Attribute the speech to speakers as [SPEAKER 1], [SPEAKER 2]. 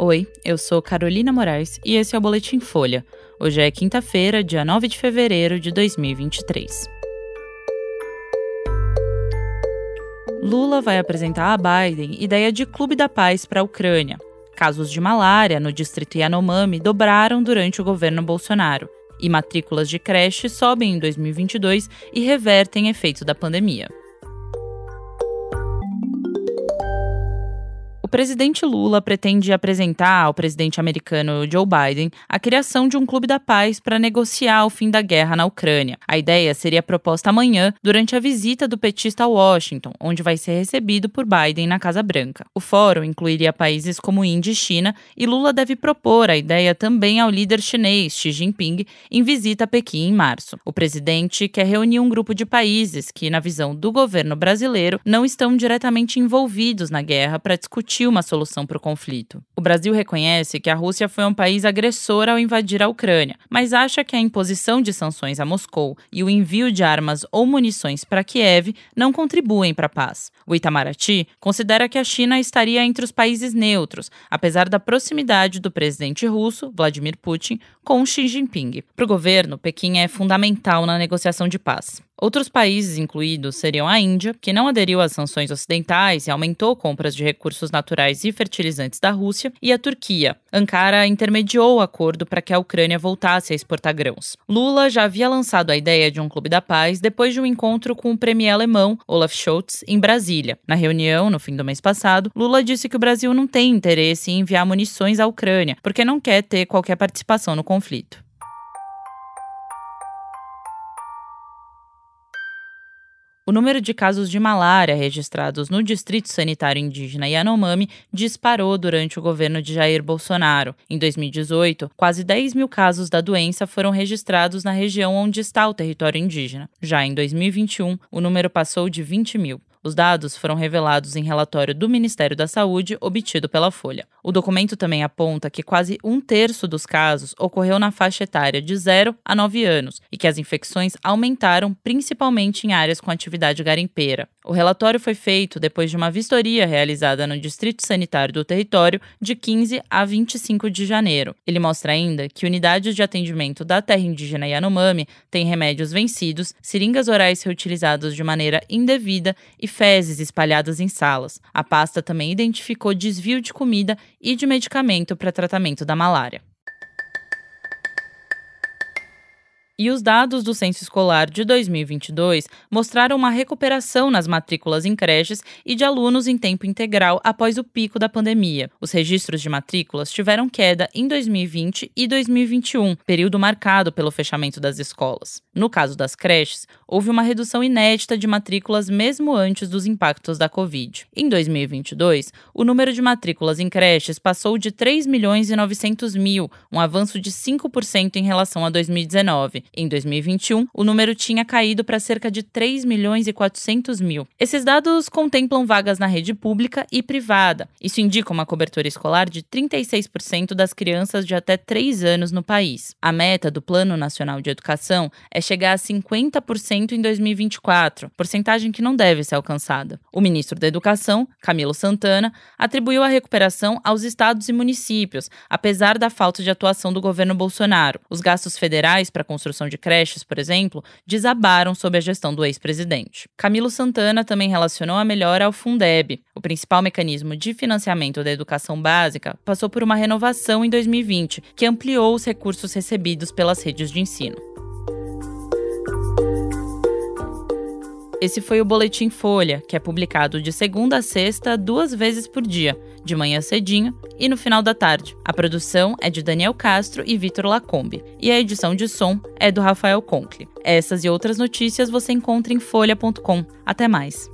[SPEAKER 1] Oi, eu sou Carolina Moraes e esse é o Boletim Folha. Hoje é quinta-feira, dia 9 de fevereiro de 2023. Lula vai apresentar a Biden ideia de Clube da Paz para a Ucrânia. Casos de malária no distrito Yanomami dobraram durante o governo Bolsonaro e matrículas de creche sobem em 2022 e revertem efeito da pandemia. O presidente Lula pretende apresentar ao presidente americano Joe Biden a criação de um clube da paz para negociar o fim da guerra na Ucrânia. A ideia seria proposta amanhã durante a visita do petista a Washington, onde vai ser recebido por Biden na Casa Branca. O fórum incluiria países como Índia e China e Lula deve propor a ideia também ao líder chinês Xi Jinping em visita a Pequim em março. O presidente quer reunir um grupo de países que, na visão do governo brasileiro, não estão diretamente envolvidos na guerra para discutir uma solução para o conflito. O Brasil reconhece que a Rússia foi um país agressor ao invadir a Ucrânia, mas acha que a imposição de sanções a Moscou e o envio de armas ou munições para Kiev não contribuem para a paz. O Itamaraty considera que a China estaria entre os países neutros, apesar da proximidade do presidente russo, Vladimir Putin, com Xi Jinping. Para o governo, Pequim é fundamental na negociação de paz. Outros países incluídos seriam a Índia, que não aderiu às sanções ocidentais e aumentou compras de recursos naturais e fertilizantes da Rússia, e a Turquia. Ankara intermediou o acordo para que a Ucrânia voltasse a exportar grãos. Lula já havia lançado a ideia de um clube da paz depois de um encontro com o premier alemão Olaf Scholz em Brasília. Na reunião, no fim do mês passado, Lula disse que o Brasil não tem interesse em enviar munições à Ucrânia, porque não quer ter qualquer participação no conflito. O número de casos de malária registrados no Distrito Sanitário Indígena Yanomami disparou durante o governo de Jair Bolsonaro. Em 2018, quase 10 mil casos da doença foram registrados na região onde está o território indígena. Já em 2021, o número passou de 20 mil. Os dados foram revelados em relatório do Ministério da Saúde obtido pela Folha. O documento também aponta que quase um terço dos casos ocorreu na faixa etária de 0 a 9 anos e que as infecções aumentaram principalmente em áreas com atividade garimpeira. O relatório foi feito depois de uma vistoria realizada no Distrito Sanitário do Território de 15 a 25 de janeiro. Ele mostra ainda que unidades de atendimento da terra indígena Yanomami têm remédios vencidos, seringas orais reutilizadas de maneira indevida e fezes espalhadas em salas. A pasta também identificou desvio de comida e de medicamento para tratamento da malária. E os dados do censo escolar de 2022 mostraram uma recuperação nas matrículas em creches e de alunos em tempo integral após o pico da pandemia. Os registros de matrículas tiveram queda em 2020 e 2021, período marcado pelo fechamento das escolas. No caso das creches, houve uma redução inédita de matrículas mesmo antes dos impactos da Covid. Em 2022, o número de matrículas em creches passou de 3 milhões e 900 mil, um avanço de 5% em relação a 2019. Em 2021, o número tinha caído para cerca de 3 milhões e 400 mil. Esses dados contemplam vagas na rede pública e privada. Isso indica uma cobertura escolar de 36% das crianças de até 3 anos no país. A meta do Plano Nacional de Educação é chegar a 50% em 2024, porcentagem que não deve ser alcançada. O ministro da Educação, Camilo Santana, atribuiu a recuperação aos estados e municípios, apesar da falta de atuação do governo Bolsonaro. Os gastos federais para construção construção de creches, por exemplo, desabaram sob a gestão do ex-presidente. Camilo Santana também relacionou a melhora ao Fundeb. O principal mecanismo de financiamento da educação básica passou por uma renovação em 2020, que ampliou os recursos recebidos pelas redes de ensino. Esse foi o Boletim Folha, que é publicado de segunda a sexta, duas vezes por dia, de manhã cedinho e no final da tarde. A produção é de Daniel Castro e Vitor Lacombe, e a edição de som é do Rafael Conkle. Essas e outras notícias você encontra em folha.com. Até mais!